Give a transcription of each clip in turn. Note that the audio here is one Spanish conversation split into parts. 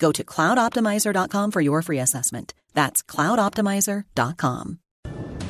Go to cloudoptimizer.com for your free assessment. That's cloudoptimizer.com.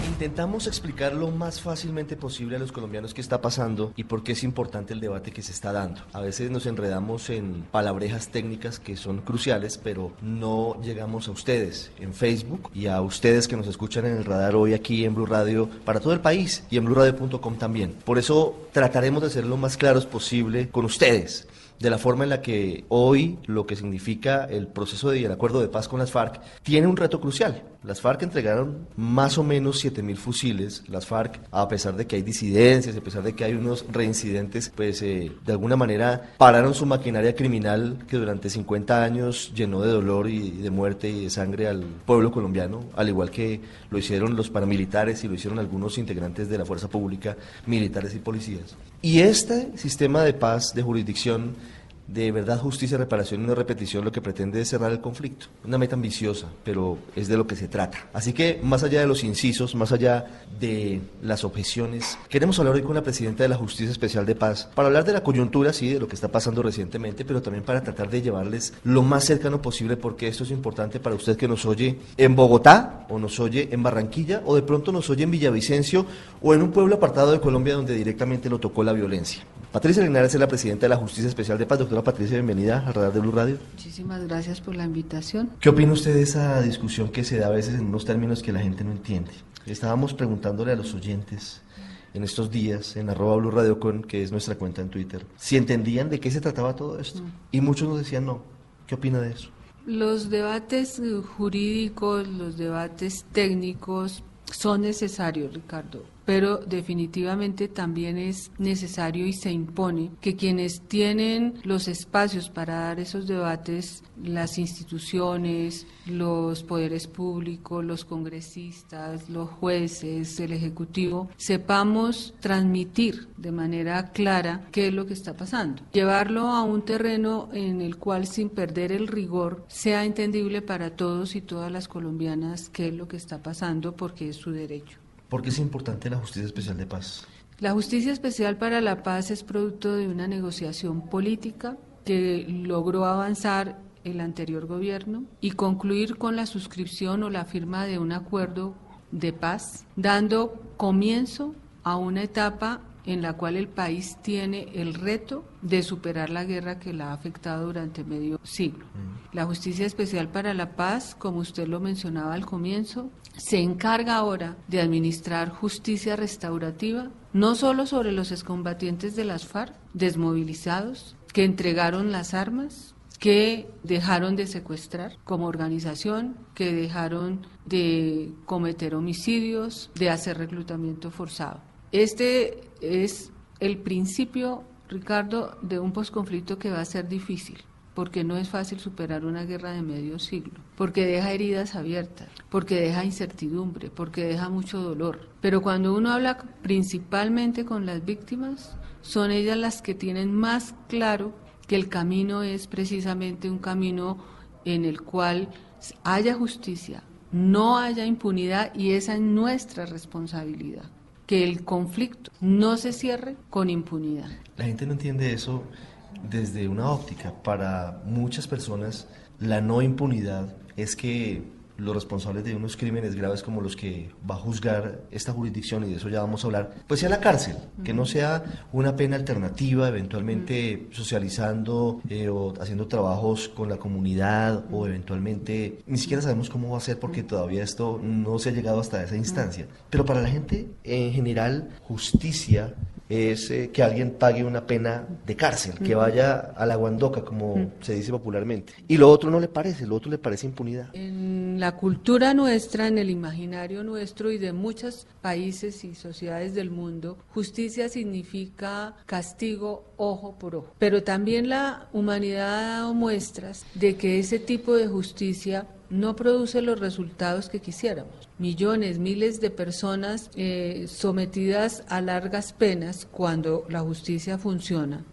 Intentamos explicar lo más fácilmente posible a los colombianos qué está pasando y por qué es importante el debate que se está dando. A veces nos enredamos en palabrejas técnicas que son cruciales, pero no llegamos a ustedes en Facebook y a ustedes que nos escuchan en el radar hoy aquí en Blue Radio para todo el país y en bluradio.com también. Por eso trataremos de ser lo más claros posible con ustedes de la forma en la que hoy lo que significa el proceso de el acuerdo de paz con las FARC tiene un reto crucial. Las FARC entregaron más o menos 7.000 fusiles. Las FARC, a pesar de que hay disidencias, a pesar de que hay unos reincidentes, pues eh, de alguna manera pararon su maquinaria criminal que durante 50 años llenó de dolor y de muerte y de sangre al pueblo colombiano, al igual que lo hicieron los paramilitares y lo hicieron algunos integrantes de la fuerza pública, militares y policías. Y este sistema de paz, de jurisdicción, de verdad, justicia, reparación y una repetición lo que pretende es cerrar el conflicto. Una meta ambiciosa, pero es de lo que se trata. Así que, más allá de los incisos, más allá de las objeciones, queremos hablar hoy con la presidenta de la Justicia Especial de Paz para hablar de la coyuntura, sí, de lo que está pasando recientemente, pero también para tratar de llevarles lo más cercano posible, porque esto es importante para usted que nos oye en Bogotá, o nos oye en Barranquilla, o de pronto nos oye en Villavicencio, o en un pueblo apartado de Colombia donde directamente lo tocó la violencia. Patricia Linares es la presidenta de la Justicia Especial de Paz. Doctora Patricia, bienvenida al radar de Blue Radio. Muchísimas gracias por la invitación. ¿Qué opina usted de esa discusión que se da a veces en unos términos que la gente no entiende? Estábamos preguntándole a los oyentes en estos días en arroba Blue Radio con, que es nuestra cuenta en Twitter, si entendían de qué se trataba todo esto. Mm. Y muchos nos decían no. ¿Qué opina de eso? Los debates eh, jurídicos, los debates técnicos son necesarios, Ricardo pero definitivamente también es necesario y se impone que quienes tienen los espacios para dar esos debates, las instituciones, los poderes públicos, los congresistas, los jueces, el Ejecutivo, sepamos transmitir de manera clara qué es lo que está pasando. Llevarlo a un terreno en el cual sin perder el rigor sea entendible para todos y todas las colombianas qué es lo que está pasando porque es su derecho. ¿Por qué es importante la Justicia Especial de Paz? La Justicia Especial para la Paz es producto de una negociación política que logró avanzar el anterior gobierno y concluir con la suscripción o la firma de un acuerdo de paz, dando comienzo a una etapa en la cual el país tiene el reto de superar la guerra que la ha afectado durante medio siglo. La Justicia Especial para la Paz, como usted lo mencionaba al comienzo, se encarga ahora de administrar justicia restaurativa, no solo sobre los excombatientes de las FARC, desmovilizados, que entregaron las armas, que dejaron de secuestrar como organización, que dejaron de cometer homicidios, de hacer reclutamiento forzado. Este es el principio, Ricardo, de un posconflicto que va a ser difícil porque no es fácil superar una guerra de medio siglo, porque deja heridas abiertas, porque deja incertidumbre, porque deja mucho dolor. Pero cuando uno habla principalmente con las víctimas, son ellas las que tienen más claro que el camino es precisamente un camino en el cual haya justicia, no haya impunidad y esa es nuestra responsabilidad que el conflicto no se cierre con impunidad. La gente no entiende eso desde una óptica. Para muchas personas, la no impunidad es que los responsables de unos crímenes graves como los que va a juzgar esta jurisdicción, y de eso ya vamos a hablar, pues sea la cárcel, que no sea una pena alternativa, eventualmente socializando eh, o haciendo trabajos con la comunidad o eventualmente, ni siquiera sabemos cómo va a ser porque todavía esto no se ha llegado hasta esa instancia. Pero para la gente en general, justicia es eh, que alguien pague una pena de cárcel, que vaya a la guandoca, como se dice popularmente. Y lo otro no le parece, lo otro le parece impunidad. En la cultura nuestra, en el imaginario nuestro y de muchos países y sociedades del mundo, justicia significa castigo ojo por ojo. Pero también la humanidad ha dado muestras de que ese tipo de justicia no produce los resultados que quisiéramos. Millones, miles de personas eh, sometidas a largas penas cuando la justicia funciona,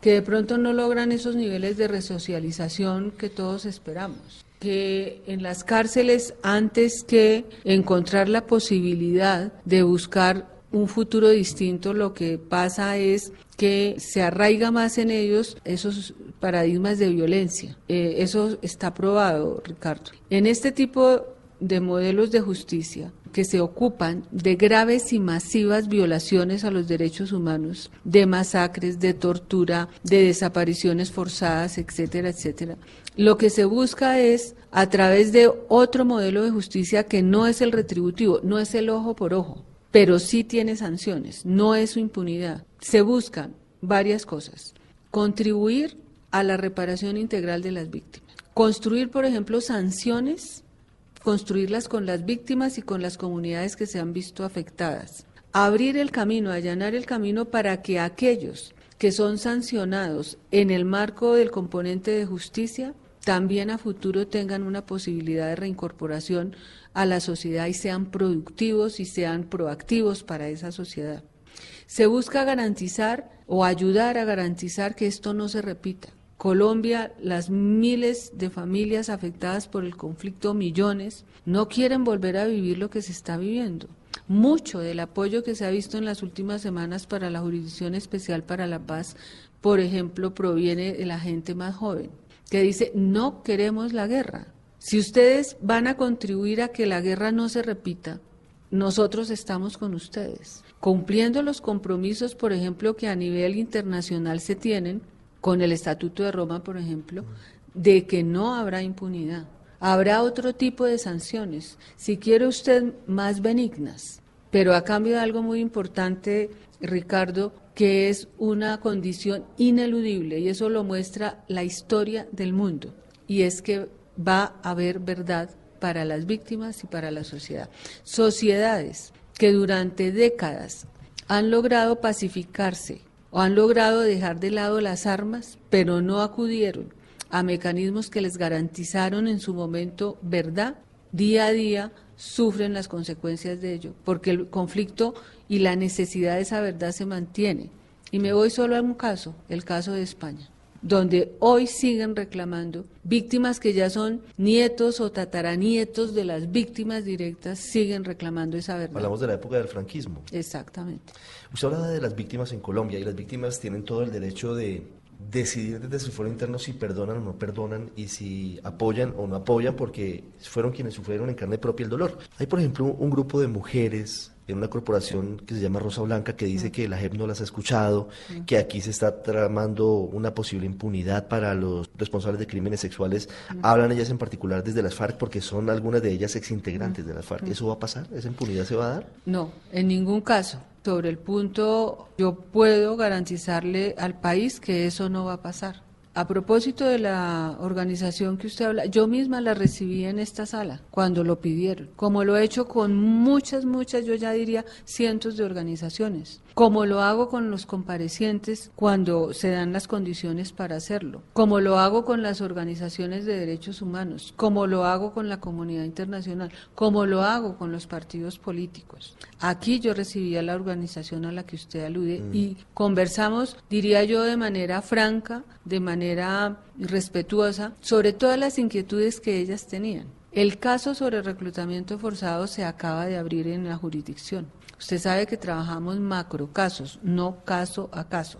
que de pronto no logran esos niveles de resocialización que todos esperamos que en las cárceles antes que encontrar la posibilidad de buscar un futuro distinto, lo que pasa es que se arraiga más en ellos esos paradigmas de violencia. Eh, eso está probado, Ricardo. En este tipo de modelos de justicia que se ocupan de graves y masivas violaciones a los derechos humanos, de masacres, de tortura, de desapariciones forzadas, etcétera, etcétera. Lo que se busca es, a través de otro modelo de justicia que no es el retributivo, no es el ojo por ojo, pero sí tiene sanciones, no es su impunidad. Se buscan varias cosas. Contribuir a la reparación integral de las víctimas. Construir, por ejemplo, sanciones, construirlas con las víctimas y con las comunidades que se han visto afectadas. Abrir el camino, allanar el camino para que aquellos que son sancionados en el marco del componente de justicia también a futuro tengan una posibilidad de reincorporación a la sociedad y sean productivos y sean proactivos para esa sociedad. Se busca garantizar o ayudar a garantizar que esto no se repita. Colombia, las miles de familias afectadas por el conflicto, millones, no quieren volver a vivir lo que se está viviendo. Mucho del apoyo que se ha visto en las últimas semanas para la Jurisdicción Especial para la Paz, por ejemplo, proviene de la gente más joven, que dice, no queremos la guerra, si ustedes van a contribuir a que la guerra no se repita, nosotros estamos con ustedes, cumpliendo los compromisos, por ejemplo, que a nivel internacional se tienen, con el Estatuto de Roma, por ejemplo, de que no habrá impunidad. Habrá otro tipo de sanciones, si quiere usted, más benignas, pero a cambio de algo muy importante, Ricardo, que es una condición ineludible, y eso lo muestra la historia del mundo, y es que va a haber verdad para las víctimas y para la sociedad. Sociedades que durante décadas han logrado pacificarse o han logrado dejar de lado las armas, pero no acudieron a mecanismos que les garantizaron en su momento verdad, día a día sufren las consecuencias de ello, porque el conflicto y la necesidad de esa verdad se mantiene. Y me voy solo a un caso, el caso de España donde hoy siguen reclamando víctimas que ya son nietos o tataranietos de las víctimas directas, siguen reclamando esa verdad. Hablamos de la época del franquismo. Exactamente. Usted habla de las víctimas en Colombia y las víctimas tienen todo el derecho de decidir desde su foro interno si perdonan o no perdonan y si apoyan o no apoyan porque fueron quienes sufrieron en carne propia el dolor. Hay, por ejemplo, un grupo de mujeres en una corporación que se llama Rosa Blanca que dice que la JEP no las ha escuchado, que aquí se está tramando una posible impunidad para los responsables de crímenes sexuales. Hablan ellas en particular desde las FARC porque son algunas de ellas exintegrantes de las FARC. ¿Eso va a pasar? ¿Esa impunidad se va a dar? No, en ningún caso. Sobre el punto, yo puedo garantizarle al país que eso no va a pasar. A propósito de la organización que usted habla, yo misma la recibí en esta sala cuando lo pidieron, como lo he hecho con muchas, muchas, yo ya diría cientos de organizaciones, como lo hago con los comparecientes cuando se dan las condiciones para hacerlo, como lo hago con las organizaciones de derechos humanos, como lo hago con la comunidad internacional, como lo hago con los partidos políticos. Aquí yo recibí a la organización a la que usted alude mm. y conversamos, diría yo, de manera franca, de manera manera respetuosa sobre todas las inquietudes que ellas tenían. El caso sobre reclutamiento forzado se acaba de abrir en la jurisdicción. Usted sabe que trabajamos macro casos, no caso a caso.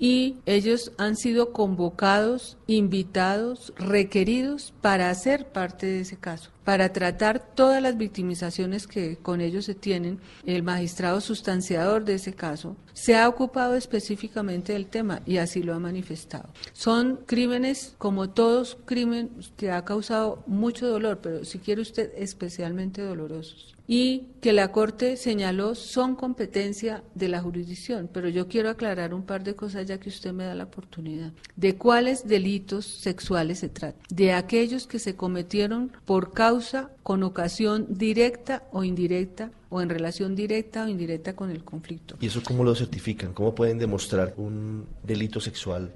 Y ellos han sido convocados, invitados, requeridos para hacer parte de ese caso. Para tratar todas las victimizaciones que con ellos se tienen, el magistrado sustanciador de ese caso se ha ocupado específicamente del tema y así lo ha manifestado. Son crímenes, como todos crímenes, que ha causado mucho dolor, pero si quiere usted, especialmente dolorosos y que la Corte señaló son competencia de la jurisdicción. Pero yo quiero aclarar un par de cosas ya que usted me da la oportunidad. ¿De cuáles delitos sexuales se trata? De aquellos que se cometieron por causa, con ocasión directa o indirecta o en relación directa o indirecta con el conflicto. ¿Y eso cómo lo certifican? ¿Cómo pueden demostrar un delito sexual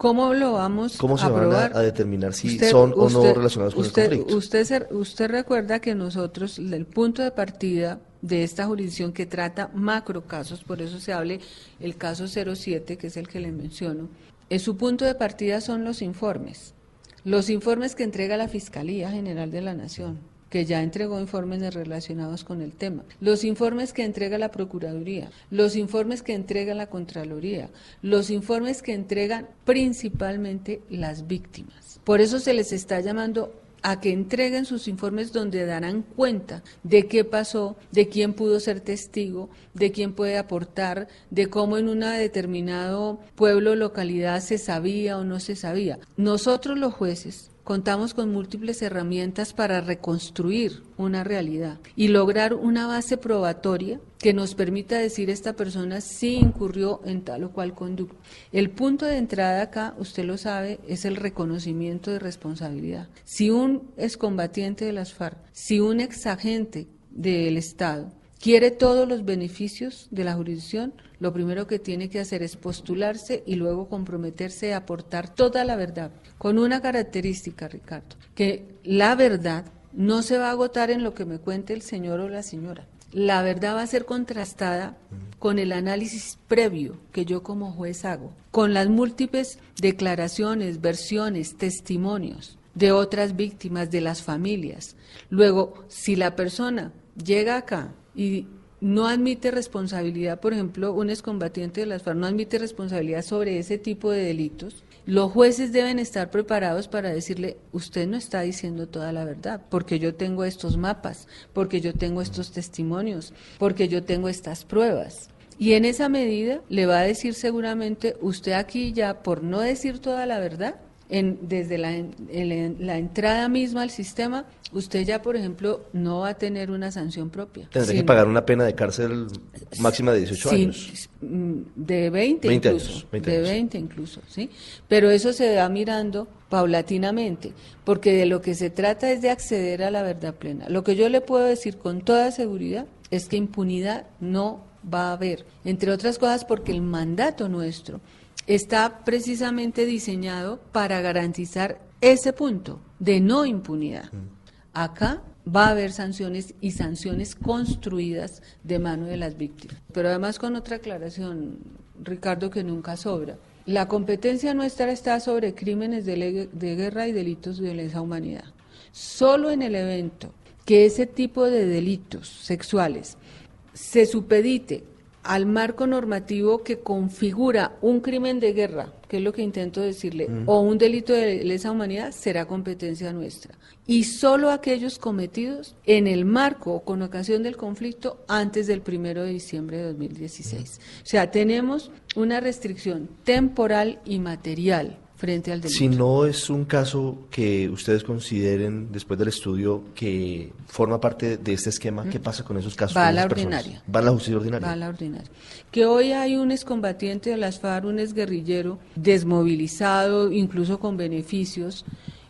¿Cómo lo vamos ¿Cómo se a van? A, determinar si son o no relacionados con usted, el conflicto? Usted, usted recuerda que nosotros, el punto de partida de esta jurisdicción que trata macro casos, por eso se hable el caso 07, que es el que le menciono, es su punto de partida son los informes. Los informes que entrega la Fiscalía General de la Nación que ya entregó informes relacionados con el tema, los informes que entrega la Procuraduría, los informes que entrega la Contraloría, los informes que entregan principalmente las víctimas. Por eso se les está llamando a que entreguen sus informes donde darán cuenta de qué pasó, de quién pudo ser testigo, de quién puede aportar, de cómo en un determinado pueblo o localidad se sabía o no se sabía. Nosotros los jueces contamos con múltiples herramientas para reconstruir una realidad y lograr una base probatoria que nos permita decir esta persona sí incurrió en tal o cual conducta. El punto de entrada acá, usted lo sabe, es el reconocimiento de responsabilidad. Si un excombatiente de las FARC, si un exagente del Estado quiere todos los beneficios de la jurisdicción, lo primero que tiene que hacer es postularse y luego comprometerse a aportar toda la verdad, con una característica, Ricardo, que la verdad no se va a agotar en lo que me cuente el señor o la señora. La verdad va a ser contrastada con el análisis previo que yo como juez hago, con las múltiples declaraciones, versiones, testimonios de otras víctimas, de las familias. Luego, si la persona llega acá y no admite responsabilidad, por ejemplo, un excombatiente de las FARC no admite responsabilidad sobre ese tipo de delitos, los jueces deben estar preparados para decirle, usted no está diciendo toda la verdad, porque yo tengo estos mapas, porque yo tengo estos testimonios, porque yo tengo estas pruebas. Y en esa medida le va a decir seguramente, usted aquí ya, por no decir toda la verdad, desde la, la, entrada misma al sistema, usted ya, por ejemplo, no va a tener una sanción propia. Tendrá que pagar una pena de cárcel máxima de 18 años. Mm, de 20, incluso. de 20 incluso, ¿sí? Pero eso se va mirando paulatinamente, porque de lo que se trata es de acceder a la verdad plena. Lo que yo le puedo decir con toda seguridad es que impunidad no va a haber, entre otras cosas porque el mandato nuestro está precisamente diseñado para garantizar ese punto de no impunidad. Acá va a haber sanciones y sanciones construidas de mano de las víctimas. Pero además con otra aclaración, Ricardo, que nunca sobra. La competencia nuestra está sobre crímenes de, de guerra y delitos de lesa humanidad. Solo en el evento que ese tipo de delitos sexuales se supedite al marco normativo que configura un crimen de guerra, que es lo que intento decirle, o un delito de lesa humanidad, será competencia nuestra. Y solo aquellos cometidos en el marco o con ocasión del conflicto antes del primero de diciembre de 2016. O sea, tenemos una restricción temporal y material frente al delito. Si no es un caso que ustedes consideren, después del estudio, que forma parte de este esquema, ¿qué pasa con esos casos? Va a la ordinaria. ¿Va a la justicia ordinaria? Va a la ordinaria. Que hoy hay un excombatiente de las FARC, un exguerrillero, desmovilizado, incluso con beneficios,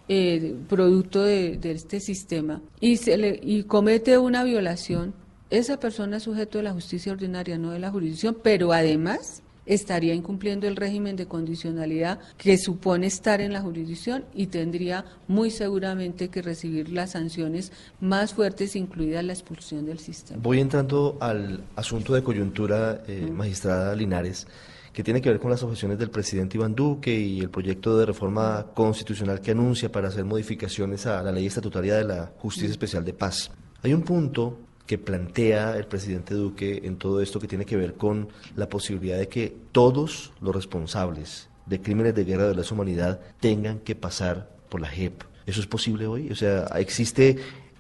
eh, producto de, este sistema, y, se le, y comete una violación, esa persona es sujeto de la justicia ordinaria, no de la jurisdicción, pero además estaría incumpliendo el régimen de condicionalidad que supone estar en la jurisdicción y tendría muy seguramente que recibir las sanciones más fuertes, incluida la expulsión del sistema. Voy entrando al asunto de coyuntura, eh, magistrada Linares que tiene que ver con las objeciones del presidente Iván Duque y el proyecto de reforma constitucional que anuncia para hacer modificaciones a la ley estatutaria de la Justicia Especial de Paz. Hay un punto que plantea el presidente Duque en todo esto que tiene que ver con la posibilidad de que todos los responsables de crímenes de guerra de la humanidad tengan que pasar por la JEP. ¿Eso es posible hoy? O sea, ¿existe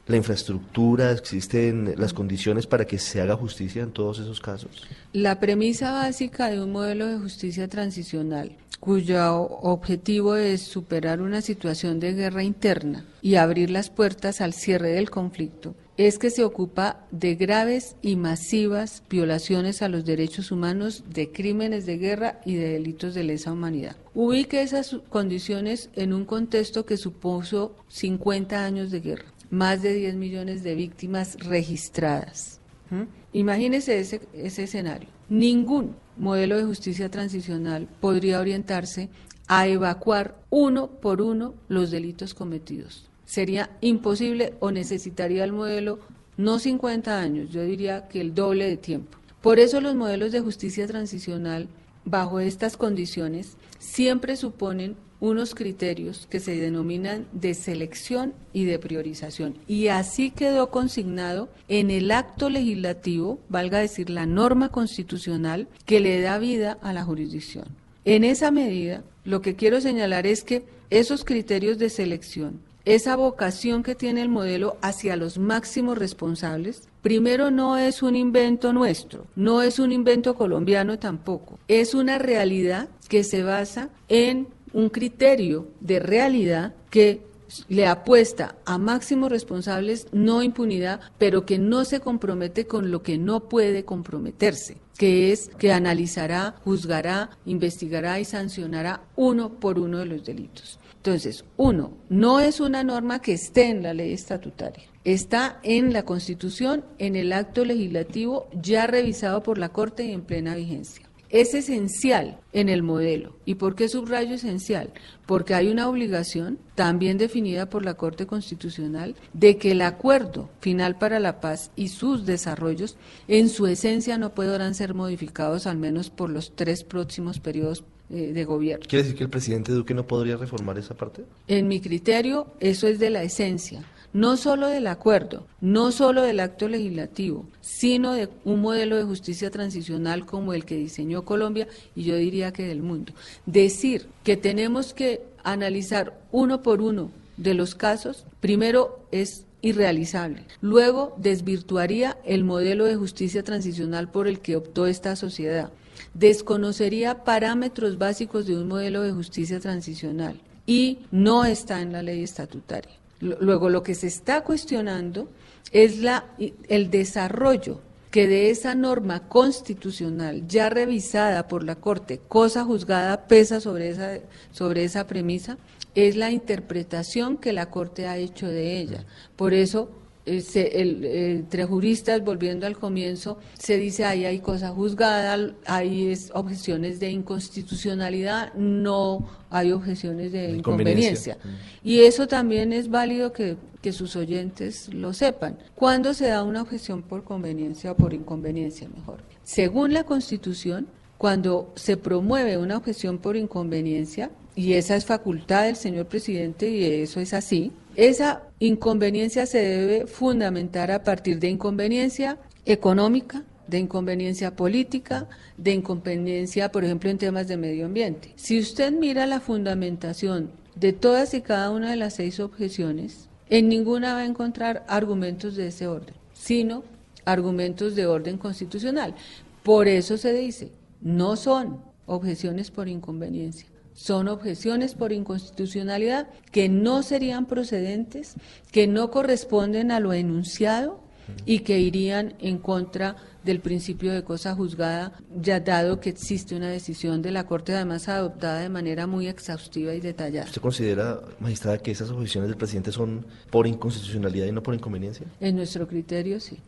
la infraestructura, existen las condiciones para que se haga justicia en todos esos casos? La premisa básica de un modelo de justicia transicional, cuyo objetivo es superar una situación de guerra interna y abrir las puertas al cierre del conflicto, es que se ocupa de graves y masivas violaciones a los derechos humanos, de crímenes de guerra y de delitos de lesa humanidad. Ubique esas condiciones en un contexto que supuso 50 años de guerra, más de 10 millones de víctimas registradas. ¿Mm? Imagínese ese, ese escenario. Ningún modelo de justicia transicional podría orientarse a evacuar uno por uno los delitos cometidos sería imposible o necesitaría el modelo no 50 años, yo diría que el doble de tiempo. Por eso los modelos de justicia transicional, bajo estas condiciones, siempre suponen unos criterios que se denominan de selección y de priorización. Y así quedó consignado en el acto legislativo, valga decir la norma constitucional, que le da vida a la jurisdicción. En esa medida, lo que quiero señalar es que esos criterios de selección esa vocación que tiene el modelo hacia los máximos responsables, primero no es un invento nuestro, no es un invento colombiano tampoco, es una realidad que se basa en un criterio de realidad que le apuesta a máximos responsables, no impunidad, pero que no se compromete con lo que no puede comprometerse, que es que analizará, juzgará, investigará y sancionará uno por uno de los delitos. Entonces, uno, no es una norma que esté en la ley estatutaria. Está en la Constitución, en el acto legislativo ya revisado por la Corte y en plena vigencia. Es esencial en el modelo. ¿Y por qué subrayo esencial? Porque hay una obligación, también definida por la Corte Constitucional, de que el acuerdo final para la paz y sus desarrollos, en su esencia, no podrán ser modificados al menos por los tres próximos periodos eh, de gobierno. ¿Quiere decir que el presidente Duque no podría reformar esa parte? En mi criterio, eso es de la esencia, no solo del acuerdo, no solo del acto legislativo, sino de un modelo de justicia transicional como el que diseñó Colombia y yo diría que del mundo. Decir que tenemos que analizar uno por uno de los casos, primero es irrealizable. Luego desvirtuaría el modelo de justicia transicional por el que optó esta sociedad desconocería parámetros básicos de un modelo de justicia transicional y no está en la ley estatutaria. Luego, lo que se está cuestionando es la, el desarrollo que de esa norma constitucional ya revisada por la Corte, cosa juzgada pesa sobre esa, sobre esa premisa, es la interpretación que la Corte ha hecho de ella. Por eso el, entre juristas, volviendo al comienzo, se dice ahí hay cosa juzgada, hay objeciones de inconstitucionalidad, no hay objeciones de inconveniencia. Y eso también es válido que, que sus oyentes lo sepan. ¿Cuándo se da una objeción por conveniencia o por inconveniencia mejor? Según la Constitución, cuando se promueve una objeción por inconveniencia, y esa es facultad del señor presidente y eso es así, esa inconveniencia se debe fundamentar a partir de inconveniencia económica, de inconveniencia política, de inconveniencia, por ejemplo, en temas de medio ambiente. Si usted mira la fundamentación de todas y cada una de las seis objeciones, en ninguna va a encontrar argumentos de ese orden, sino argumentos de orden constitucional. Por eso se dice, no son objeciones por inconveniencia, son objeciones por inconstitucionalidad que no serían procedentes, que no corresponden a lo enunciado y que irían en contra del principio de cosa juzgada, ya dado que existe una decisión de la Corte, además adoptada de manera muy exhaustiva y detallada. ¿Usted considera, magistrada, que esas objeciones del presidente son por inconstitucionalidad y no por inconveniencia? En nuestro criterio, sí.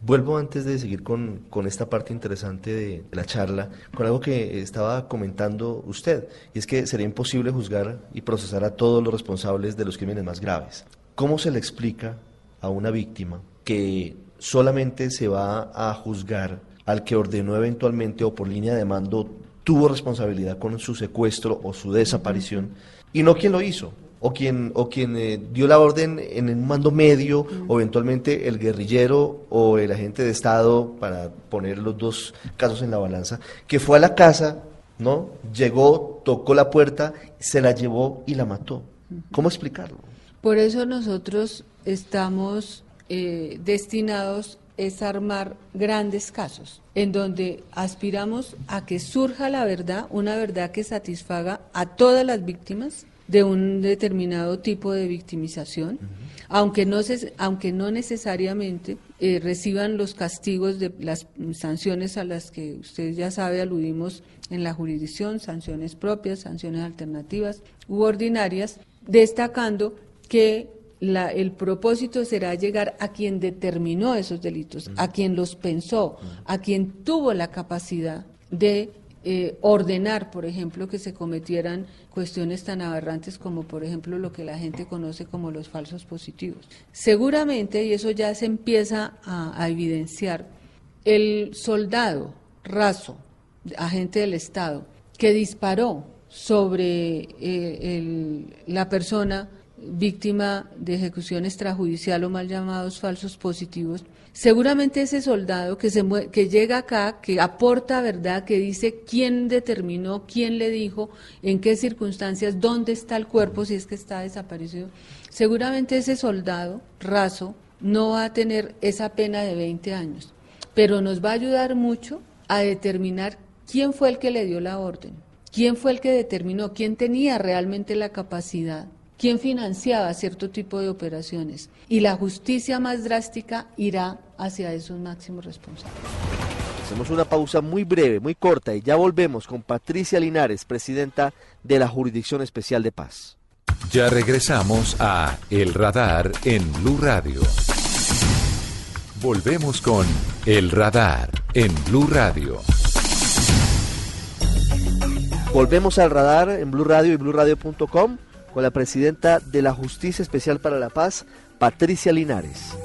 Vuelvo antes de seguir con, esta parte interesante de la charla, con algo que estaba comentando usted, y es que sería imposible juzgar y procesar a todos los responsables de los crímenes más graves. ¿Cómo se le explica a una víctima que solamente se va a juzgar al que ordenó eventualmente o por línea de mando tuvo responsabilidad con su secuestro o su desaparición y no quien lo hizo? O quien, o quien eh, dio la orden en un mando medio, o eventualmente el guerrillero o el agente de Estado, para poner los dos casos en la balanza, que fue a la casa, ¿no? Llegó, tocó la puerta, se la llevó y la mató. ¿Cómo explicarlo? Por eso nosotros estamos eh, destinados es armar grandes casos, en donde aspiramos a que surja la verdad, una verdad que satisfaga a todas las víctimas de un determinado tipo de victimización, aunque, no se, aunque no necesariamente eh, reciban los castigos de las sanciones a las que usted ya sabe aludimos en la jurisdicción, sanciones propias, sanciones alternativas u ordinarias, destacando que el propósito será llegar a quien determinó esos delitos, a quien los pensó, a quien tuvo la capacidad de eh, ordenar, por ejemplo, que se cometieran cuestiones tan aberrantes como, por ejemplo, lo que la gente conoce como los falsos positivos. Seguramente, y eso ya se empieza a, evidenciar, el soldado raso, agente del Estado, que disparó sobre eh, la persona víctima de ejecución extrajudicial o mal llamados falsos positivos, seguramente ese soldado que, se que llega acá, que aporta verdad, que dice quién determinó, quién le dijo, en qué circunstancias, dónde está el cuerpo si es que está desaparecido, seguramente ese soldado raso no va a tener esa pena de 20 años, pero nos va a ayudar mucho a determinar quién fue el que le dio la orden, quién fue el que determinó, quién tenía realmente la capacidad quién financiaba cierto tipo de operaciones. Y la justicia más drástica irá hacia esos máximos responsables. Hacemos una pausa muy breve, muy corta y ya volvemos con Patricia Linares, presidenta de la Jurisdicción Especial de Paz. Ya regresamos a El Radar en Blue Radio. Volvemos con El Radar en Blue Radio. Volvemos al radar en Blue Radio y BlueRadio.com con la presidenta de la Justicia Especial para la Paz, Patricia Linares.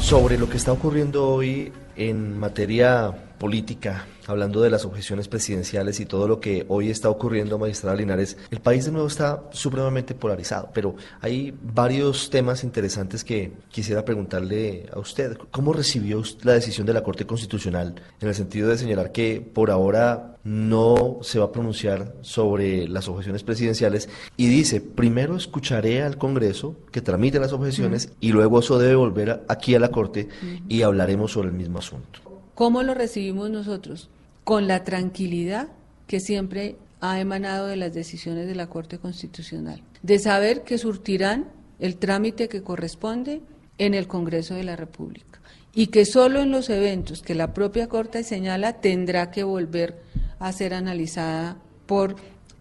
Sobre lo que está ocurriendo hoy en materia política, hablando de las objeciones presidenciales y todo lo que hoy está ocurriendo, magistrada Linares, el país de nuevo está supremamente polarizado, pero hay varios temas interesantes que quisiera preguntarle a usted. ¿Cómo recibió la decisión de la Corte Constitucional en el sentido de señalar que por ahora no se va a pronunciar sobre las objeciones presidenciales y dice, primero escucharé al Congreso que tramite las objeciones y luego eso debe volver aquí a la Corte y hablaremos sobre el mismo asunto? ¿Cómo lo recibimos nosotros? Con la tranquilidad que siempre ha emanado de las decisiones de la Corte Constitucional, de saber que surtirán el trámite que corresponde en el Congreso de la República y que solo en los eventos que la propia Corte señala tendrá que volver a ser analizada por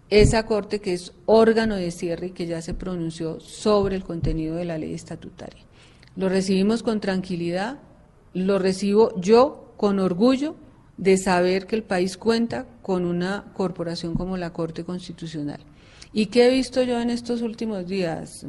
esa Corte que es órgano de cierre y que ya se pronunció sobre el contenido de la ley estatutaria. Lo recibimos con tranquilidad, lo recibo yo con orgullo de saber que el país cuenta con una corporación como la Corte Constitucional. ¿Y qué he visto yo en estos últimos días,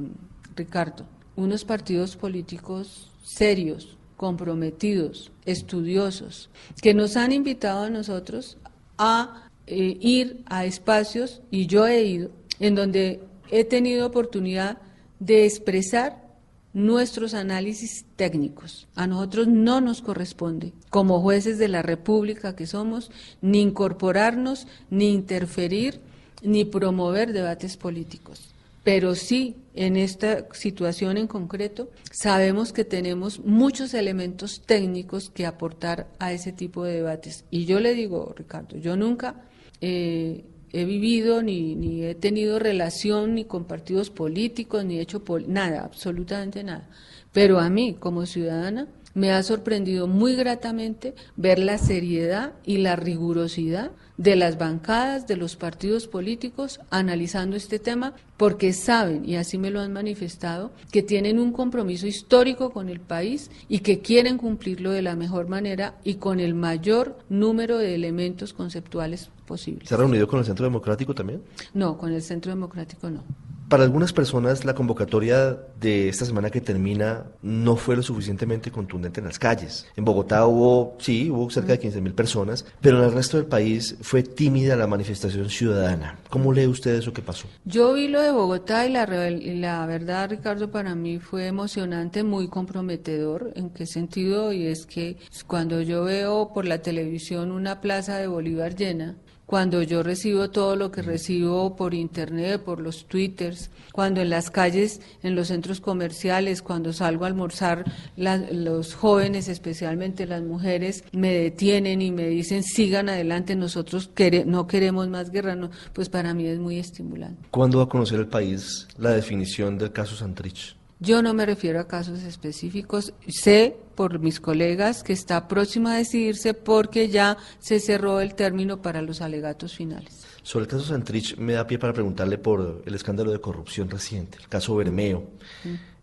Ricardo? Unos partidos políticos serios, comprometidos, estudiosos, que nos han invitado a nosotros a eh, ir a espacios, y yo he ido, en donde he tenido oportunidad de expresar nuestros análisis técnicos. A nosotros no nos corresponde, como jueces de la República que somos, ni incorporarnos, ni interferir, ni promover debates políticos. Pero sí, en esta situación en concreto, sabemos que tenemos muchos elementos técnicos que aportar a ese tipo de debates. Y yo le digo, Ricardo, yo nunca eh, he vivido ni, ni he tenido relación ni con partidos políticos, ni he hecho nada, absolutamente nada. Pero a mí, como ciudadana, me ha sorprendido muy gratamente ver la seriedad y la rigurosidad de las bancadas de los partidos políticos analizando este tema porque saben, y así me lo han manifestado, que tienen un compromiso histórico con el país y que quieren cumplirlo de la mejor manera y con el mayor número de elementos conceptuales posibles. ¿Se ha reunido con el Centro Democrático también? No, con el Centro Democrático no. Para algunas personas la convocatoria de esta semana que termina no fue lo suficientemente contundente en las calles. En Bogotá hubo, sí, hubo cerca de 15 mil personas, pero en el resto del país fue tímida la manifestación ciudadana. ¿Cómo lee usted eso que pasó? Yo vi lo de Bogotá y la, la verdad, Ricardo, para mí fue emocionante, muy comprometedor. ¿En qué sentido? Y es que cuando yo veo por la televisión una plaza de Bolívar llena, cuando yo recibo todo lo que recibo por internet, por los twitters, cuando en las calles, en los centros comerciales, cuando salgo a almorzar, los jóvenes, especialmente las mujeres, me detienen y me dicen sigan adelante, nosotros no queremos más guerra, pues para mí es muy estimulante. ¿Cuándo va a conocer el país la definición del caso Santrich? Yo no me refiero a casos específicos. Sé por mis colegas que está próximo a decidirse porque ya se cerró el término para los alegatos finales. Sobre el caso Santrich, me da pie para preguntarle por el escándalo de corrupción reciente, el caso Bermeo.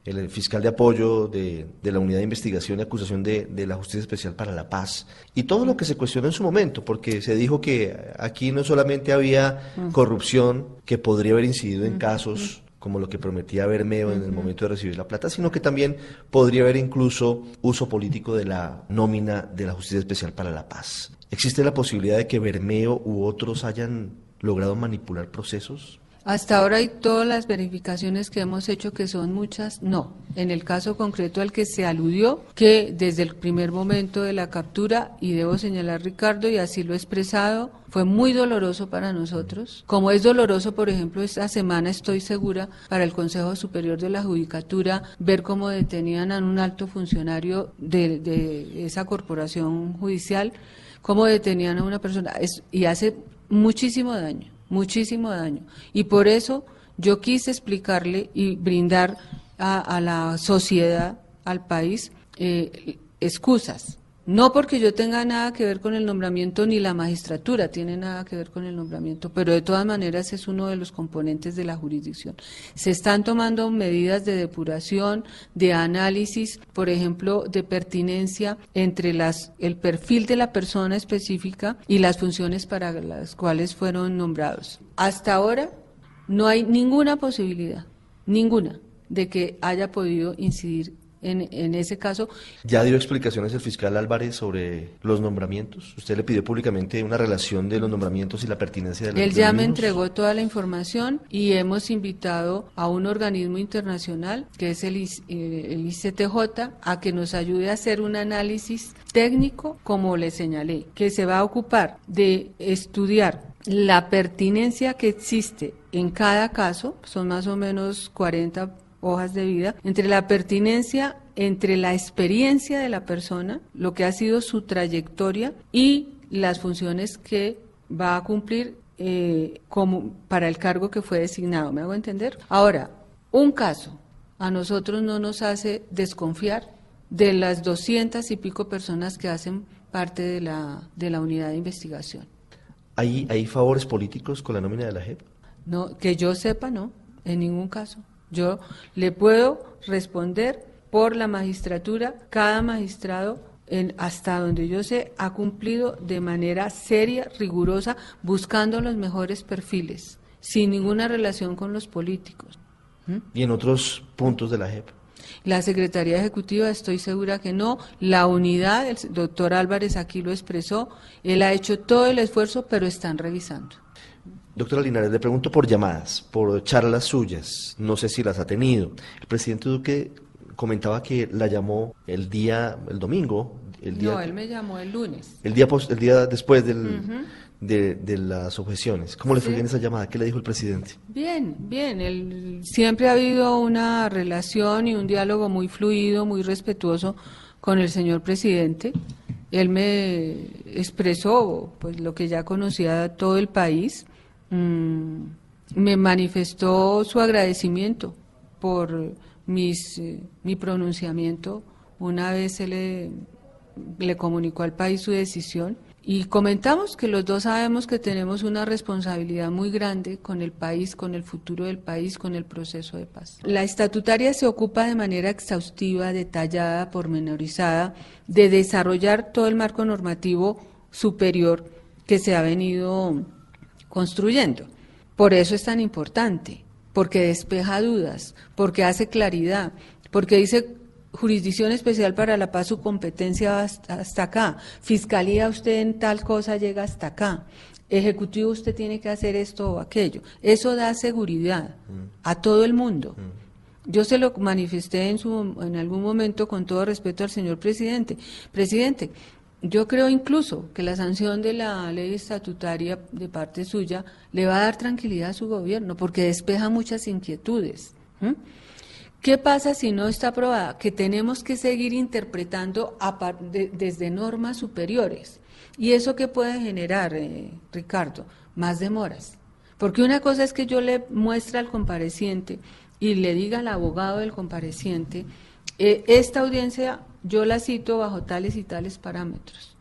El fiscal de apoyo de, la Unidad de Investigación y Acusación de, de, la Justicia Especial para la Paz. Y todo lo que se cuestionó en su momento, porque se dijo que aquí no solamente había corrupción que podría haber incidido en casos como lo que prometía Bermeo en el momento de recibir la plata, sino que también podría haber incluso uso político de la nómina de la Justicia Especial para la Paz. ¿Existe la posibilidad de que Bermeo u otros hayan logrado manipular procesos? Hasta ahora hay todas las verificaciones que hemos hecho, que son muchas, no. En el caso concreto al que se aludió, que desde el primer momento de la captura, y debo señalar Ricardo, y así lo he expresado, fue muy doloroso para nosotros. Como es doloroso, por ejemplo, esta semana estoy segura para el Consejo Superior de la Judicatura ver cómo detenían a un alto funcionario de, de esa corporación judicial, cómo detenían a una persona, y hace muchísimo daño muchísimo daño. Y por eso yo quise explicarle y brindar a, la sociedad, al país, eh, excusas. No porque yo tenga nada que ver con el nombramiento ni la magistratura tiene nada que ver con el nombramiento, pero de todas maneras es uno de los componentes de la jurisdicción. Se están tomando medidas de depuración, de análisis, por ejemplo, de pertinencia entre las el perfil de la persona específica y las funciones para las cuales fueron nombrados. Hasta ahora no hay ninguna posibilidad, ninguna, de que haya podido incidir en, ese caso. ¿Ya dio explicaciones el fiscal Álvarez sobre los nombramientos? ¿Usted le pidió públicamente una relación de los nombramientos y la pertinencia de los Él ya me entregó toda la información y hemos invitado a un organismo internacional, que es el, eh, el ICTJ, a que nos ayude a hacer un análisis técnico, como le señalé, que se va a ocupar de estudiar la pertinencia que existe en cada caso, son más o menos 40 hojas de vida, entre la pertinencia, entre la experiencia de la persona, lo que ha sido su trayectoria y las funciones que va a cumplir eh, como para el cargo que fue designado. ¿Me hago entender? Ahora, un caso a nosotros no nos hace desconfiar de las doscientas y pico personas que hacen parte de la, de la unidad de investigación. ¿Hay, ¿Hay favores políticos con la nómina de la JEP? No, que yo sepa, no, en ningún caso. Yo le puedo responder por la magistratura, cada magistrado en, hasta donde yo sé, ha cumplido de manera seria, rigurosa, buscando los mejores perfiles, sin ninguna relación con los políticos. ¿Mm? ¿Y en otros puntos de la JEP? La Secretaría Ejecutiva estoy segura que no. La unidad, el doctor Álvarez aquí lo expresó, él ha hecho todo el esfuerzo, pero están revisando. Doctora Linares, le pregunto por llamadas, por charlas suyas, no sé si las ha tenido. El presidente Duque comentaba que la llamó el día, el domingo. El día, no, él me llamó el lunes. El día, el día después del, de, las objeciones. ¿Cómo le fue en esa llamada? ¿Qué le dijo el presidente? Bien, bien. siempre ha habido una relación y un diálogo muy fluido, muy respetuoso con el señor presidente. Él me expresó pues lo que ya conocía todo el país Mm, me manifestó su agradecimiento por mis, eh, mi pronunciamiento. Una vez se le, le comunicó al país su decisión y comentamos que los dos sabemos que tenemos una responsabilidad muy grande con el país, con el futuro del país, con el proceso de paz. La estatutaria se ocupa de manera exhaustiva, detallada, pormenorizada, de desarrollar todo el marco normativo superior que se ha venido construyendo. Por eso es tan importante, porque despeja dudas, porque hace claridad, porque dice jurisdicción especial para la paz, su competencia hasta, hasta acá, fiscalía usted en tal cosa llega hasta acá, ejecutivo usted tiene que hacer esto o aquello. Eso da seguridad a todo el mundo. Yo se lo manifesté en, su, en algún momento con todo respeto al señor presidente. Presidente, yo creo incluso que la sanción de la ley estatutaria de parte suya le va a dar tranquilidad a su gobierno porque despeja muchas inquietudes. ¿Qué pasa si no está aprobada? Que tenemos que seguir interpretando desde normas superiores. ¿Y eso qué puede generar, eh, Ricardo? Más demoras. Porque una cosa es que yo le muestre al compareciente y le diga al abogado del compareciente, eh, esta audiencia yo la cito bajo tales y tales parámetros.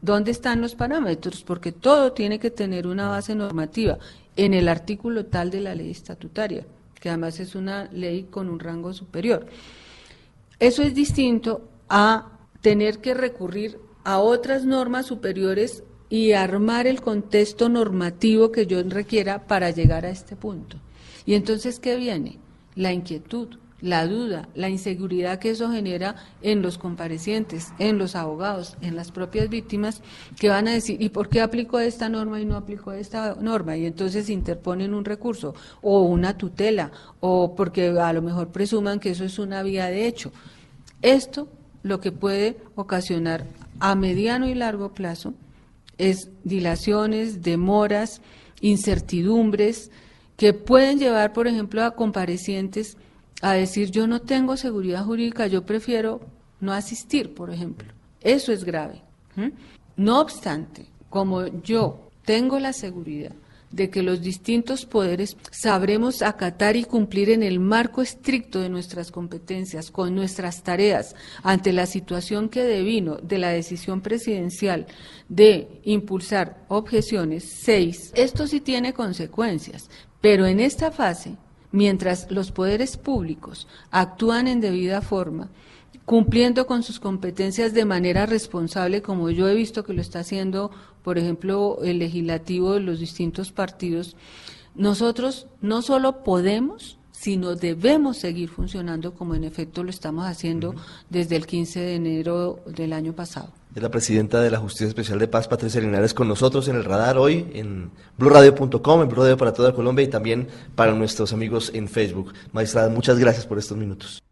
¿Dónde están los parámetros? Porque todo tiene que tener una base normativa en el artículo tal de la ley estatutaria, que además es una ley con un rango superior. Eso es distinto a tener que recurrir a otras normas superiores y armar el contexto normativo que yo requiera para llegar a este punto. Y entonces, ¿qué viene? La inquietud, la duda, la inseguridad que eso genera en los comparecientes, en los abogados, en las propias víctimas, que van a decir, ¿y por qué aplicó esta norma y no aplicó esta norma? Y entonces interponen un recurso o una tutela, o porque a lo mejor presuman que eso es una vía de hecho. Esto lo que puede ocasionar a mediano y largo plazo es dilaciones, demoras, incertidumbres, que pueden llevar, por ejemplo, a comparecientes a decir yo no tengo seguridad jurídica, yo prefiero no asistir, por ejemplo. Eso es grave. No obstante, como yo tengo la seguridad de que los distintos poderes sabremos acatar y cumplir en el marco estricto de nuestras competencias, con nuestras tareas, ante la situación que devino de la decisión presidencial de impulsar objeciones, seis, esto sí tiene consecuencias, pero en esta fase mientras los poderes públicos actúan en debida forma, cumpliendo con sus competencias de manera responsable, como yo he visto que lo está haciendo, por ejemplo, el legislativo de los distintos partidos, nosotros no solo podemos, sino debemos seguir funcionando como en efecto lo estamos haciendo desde el 15 de enero del año pasado. Es la presidenta de la Justicia Especial de Paz, Patricia Linares, con nosotros en el radar hoy en blurradio.com, en Blue Radio para toda Colombia y también para nuestros amigos en Facebook. Magistrada, muchas gracias por estos minutos.